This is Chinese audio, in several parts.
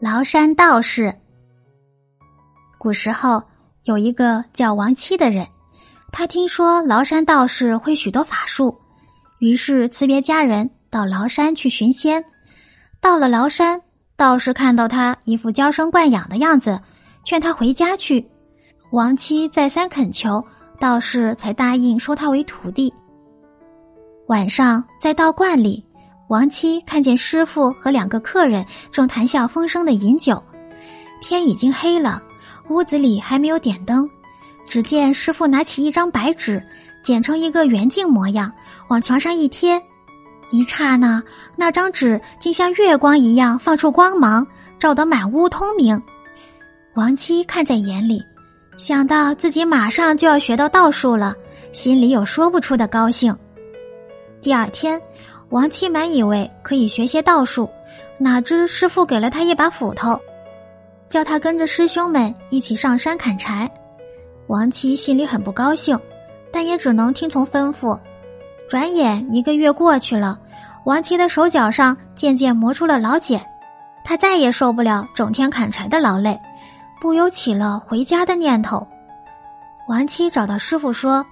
崂山道士。古时候有一个叫王七的人，他听说崂山道士会许多法术，于是辞别家人到崂山去寻仙。到了崂山，道士看到他一副娇生惯养的样子，劝他回家去。王七再三恳求，道士才答应收他为徒弟。晚上在道观里。王七看见师傅和两个客人正谈笑风生的饮酒，天已经黑了，屋子里还没有点灯。只见师傅拿起一张白纸，剪成一个圆镜模样，往墙上一贴。一刹那，那张纸竟像月光一样放出光芒，照得满屋通明。王七看在眼里，想到自己马上就要学到道术了，心里有说不出的高兴。第二天。王七满以为可以学些道术，哪知师傅给了他一把斧头，叫他跟着师兄们一起上山砍柴。王七心里很不高兴，但也只能听从吩咐。转眼一个月过去了，王七的手脚上渐渐磨出了老茧，他再也受不了整天砍柴的劳累，不由起了回家的念头。王七找到师傅说：“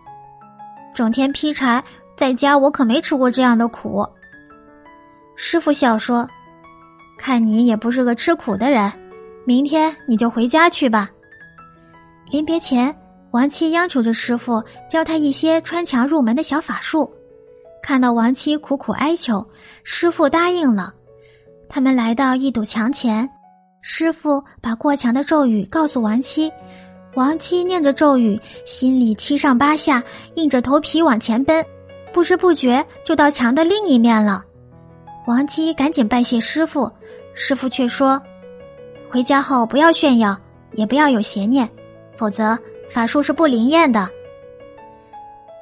整天劈柴。”在家我可没吃过这样的苦。师傅笑说：“看你也不是个吃苦的人，明天你就回家去吧。”临别前，王七央求着师傅教他一些穿墙入门的小法术。看到王七苦苦哀求，师傅答应了。他们来到一堵墙前，师傅把过墙的咒语告诉王七，王七念着咒语，心里七上八下，硬着头皮往前奔。不知不觉就到墙的另一面了，王七赶紧拜谢师傅，师傅却说：“回家后不要炫耀，也不要有邪念，否则法术是不灵验的。”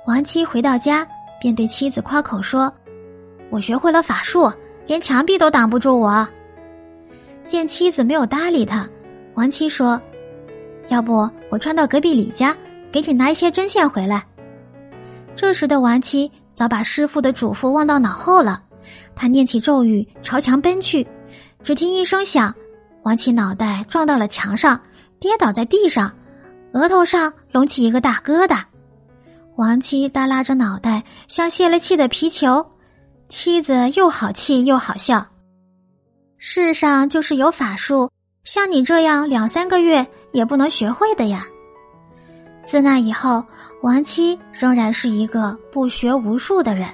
王七回到家，便对妻子夸口说：“我学会了法术，连墙壁都挡不住我。”见妻子没有搭理他，王七说：“要不我穿到隔壁李家，给你拿一些针线回来。”这时的王七早把师傅的嘱咐忘到脑后了，他念起咒语朝墙奔去，只听一声响，王七脑袋撞到了墙上，跌倒在地上，额头上隆起一个大疙瘩。王七耷拉着脑袋，像泄了气的皮球。妻子又好气又好笑。世上就是有法术，像你这样两三个月也不能学会的呀。自那以后。王七仍然是一个不学无术的人。